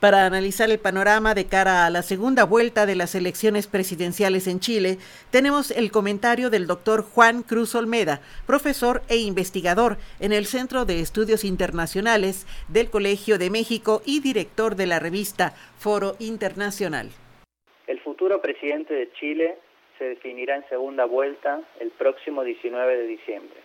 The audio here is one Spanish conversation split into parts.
Para analizar el panorama de cara a la segunda vuelta de las elecciones presidenciales en Chile, tenemos el comentario del doctor Juan Cruz Olmeda, profesor e investigador en el Centro de Estudios Internacionales del Colegio de México y director de la revista Foro Internacional. El futuro presidente de Chile se definirá en segunda vuelta el próximo 19 de diciembre.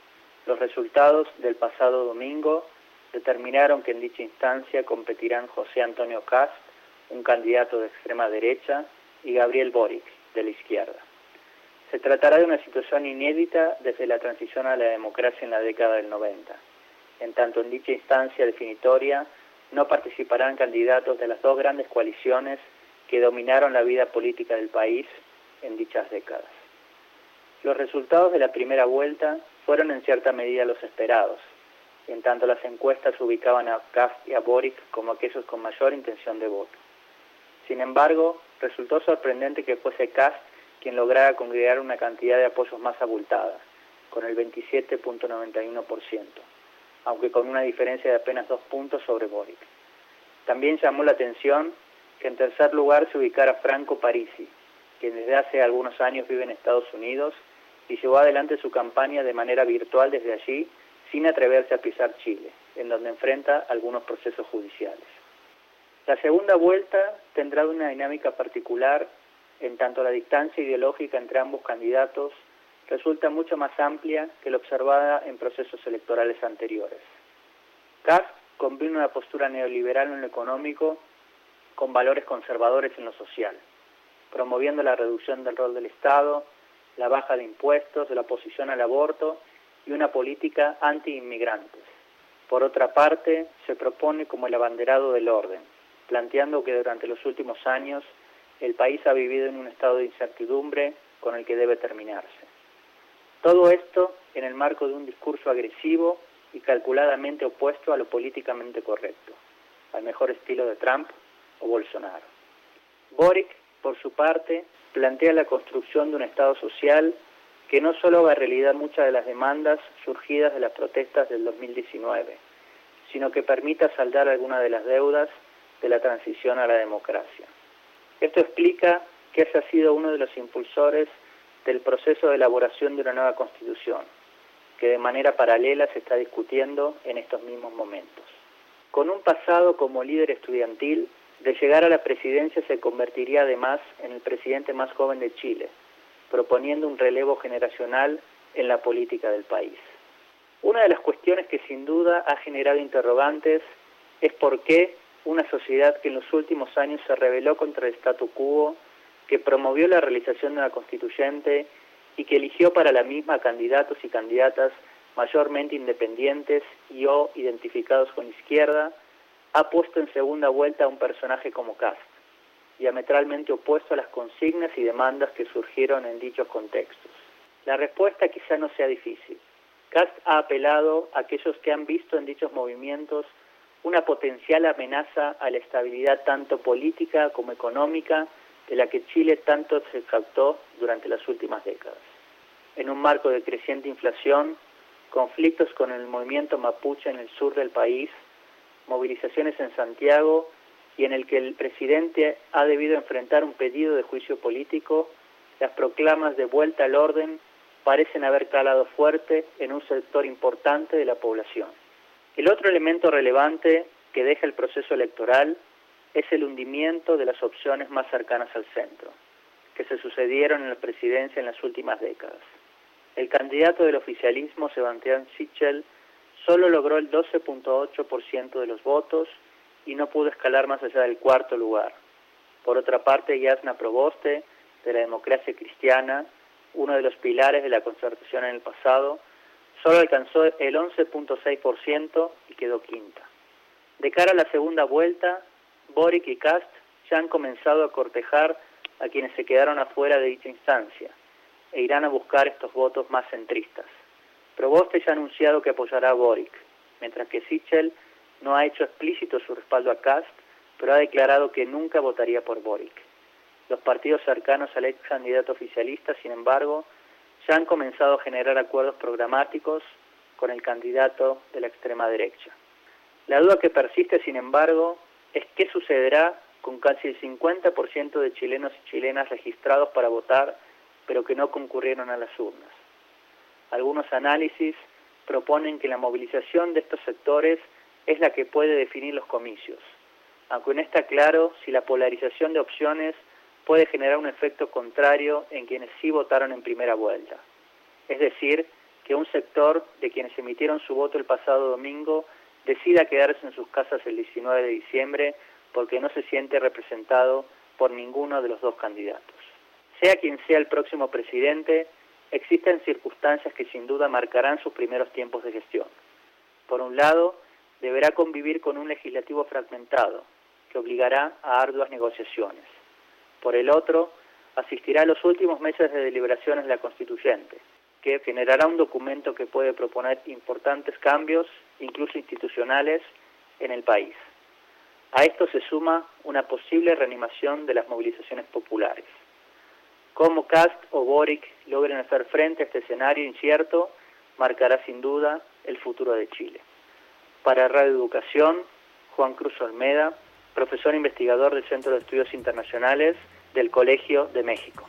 Los resultados del pasado domingo determinaron que en dicha instancia competirán José Antonio Cast, un candidato de extrema derecha, y Gabriel Boric, de la izquierda. Se tratará de una situación inédita desde la transición a la democracia en la década del 90. En tanto, en dicha instancia definitoria no participarán candidatos de las dos grandes coaliciones que dominaron la vida política del país en dichas décadas. Los resultados de la primera vuelta fueron en cierta medida los esperados, en tanto las encuestas ubicaban a Kast y a Boric como aquellos con mayor intención de voto. Sin embargo, resultó sorprendente que fuese Kast quien lograra congregar una cantidad de apoyos más abultada, con el 27.91%, aunque con una diferencia de apenas dos puntos sobre Boric. También llamó la atención que en tercer lugar se ubicara Franco Parisi, quien desde hace algunos años vive en Estados Unidos y llevó adelante su campaña de manera virtual desde allí sin atreverse a pisar Chile, en donde enfrenta algunos procesos judiciales. La segunda vuelta tendrá una dinámica particular en tanto la distancia ideológica entre ambos candidatos resulta mucho más amplia que la observada en procesos electorales anteriores. Kass combina una postura neoliberal en lo económico con valores conservadores en lo social, promoviendo la reducción del rol del Estado, la baja de impuestos, la oposición al aborto y una política anti-inmigrantes. Por otra parte, se propone como el abanderado del orden, planteando que durante los últimos años el país ha vivido en un estado de incertidumbre con el que debe terminarse. Todo esto en el marco de un discurso agresivo y calculadamente opuesto a lo políticamente correcto, al mejor estilo de Trump o Bolsonaro. Boric, por su parte, plantea la construcción de un Estado social que no solo haga realidad muchas de las demandas surgidas de las protestas del 2019, sino que permita saldar algunas de las deudas de la transición a la democracia. Esto explica que haya sido uno de los impulsores del proceso de elaboración de una nueva constitución, que de manera paralela se está discutiendo en estos mismos momentos. Con un pasado como líder estudiantil, de llegar a la presidencia se convertiría además en el presidente más joven de Chile, proponiendo un relevo generacional en la política del país. Una de las cuestiones que sin duda ha generado interrogantes es por qué una sociedad que en los últimos años se rebeló contra el statu quo, que promovió la realización de una constituyente y que eligió para la misma candidatos y candidatas mayormente independientes y o identificados con izquierda, ha puesto en segunda vuelta a un personaje como Cast diametralmente opuesto a las consignas y demandas que surgieron en dichos contextos. La respuesta quizá no sea difícil. Cast ha apelado a aquellos que han visto en dichos movimientos una potencial amenaza a la estabilidad tanto política como económica de la que Chile tanto se captó durante las últimas décadas. En un marco de creciente inflación, conflictos con el movimiento mapuche en el sur del país, movilizaciones en Santiago y en el que el presidente ha debido enfrentar un pedido de juicio político, las proclamas de vuelta al orden parecen haber calado fuerte en un sector importante de la población. El otro elemento relevante que deja el proceso electoral es el hundimiento de las opciones más cercanas al centro, que se sucedieron en la presidencia en las últimas décadas. El candidato del oficialismo, Sebastián Sichel, solo logró el 12.8% de los votos y no pudo escalar más allá del cuarto lugar. Por otra parte, Yasna Proboste, de la democracia cristiana, uno de los pilares de la concertación en el pasado, solo alcanzó el 11.6% y quedó quinta. De cara a la segunda vuelta, Boric y Cast ya han comenzado a cortejar a quienes se quedaron afuera de dicha instancia e irán a buscar estos votos más centristas. Proboste ya ha anunciado que apoyará a Boric, mientras que Sichel no ha hecho explícito su respaldo a Cast, pero ha declarado que nunca votaría por Boric. Los partidos cercanos al ex candidato oficialista, sin embargo, ya han comenzado a generar acuerdos programáticos con el candidato de la extrema derecha. La duda que persiste, sin embargo, es qué sucederá con casi el 50% de chilenos y chilenas registrados para votar, pero que no concurrieron a las urnas. Algunos análisis proponen que la movilización de estos sectores es la que puede definir los comicios, aunque no está claro si la polarización de opciones puede generar un efecto contrario en quienes sí votaron en primera vuelta. Es decir, que un sector de quienes emitieron su voto el pasado domingo decida quedarse en sus casas el 19 de diciembre porque no se siente representado por ninguno de los dos candidatos. Sea quien sea el próximo presidente, existen circunstancias que sin duda marcarán sus primeros tiempos de gestión. Por un lado, deberá convivir con un legislativo fragmentado, que obligará a arduas negociaciones. Por el otro, asistirá a los últimos meses de deliberaciones de la constituyente, que generará un documento que puede proponer importantes cambios, incluso institucionales, en el país. A esto se suma una posible reanimación de las movilizaciones populares. Cómo Cast o Boric logren hacer frente a este escenario incierto marcará sin duda el futuro de Chile. Para Radio Educación, Juan Cruz Olmeda, profesor investigador del Centro de Estudios Internacionales del Colegio de México.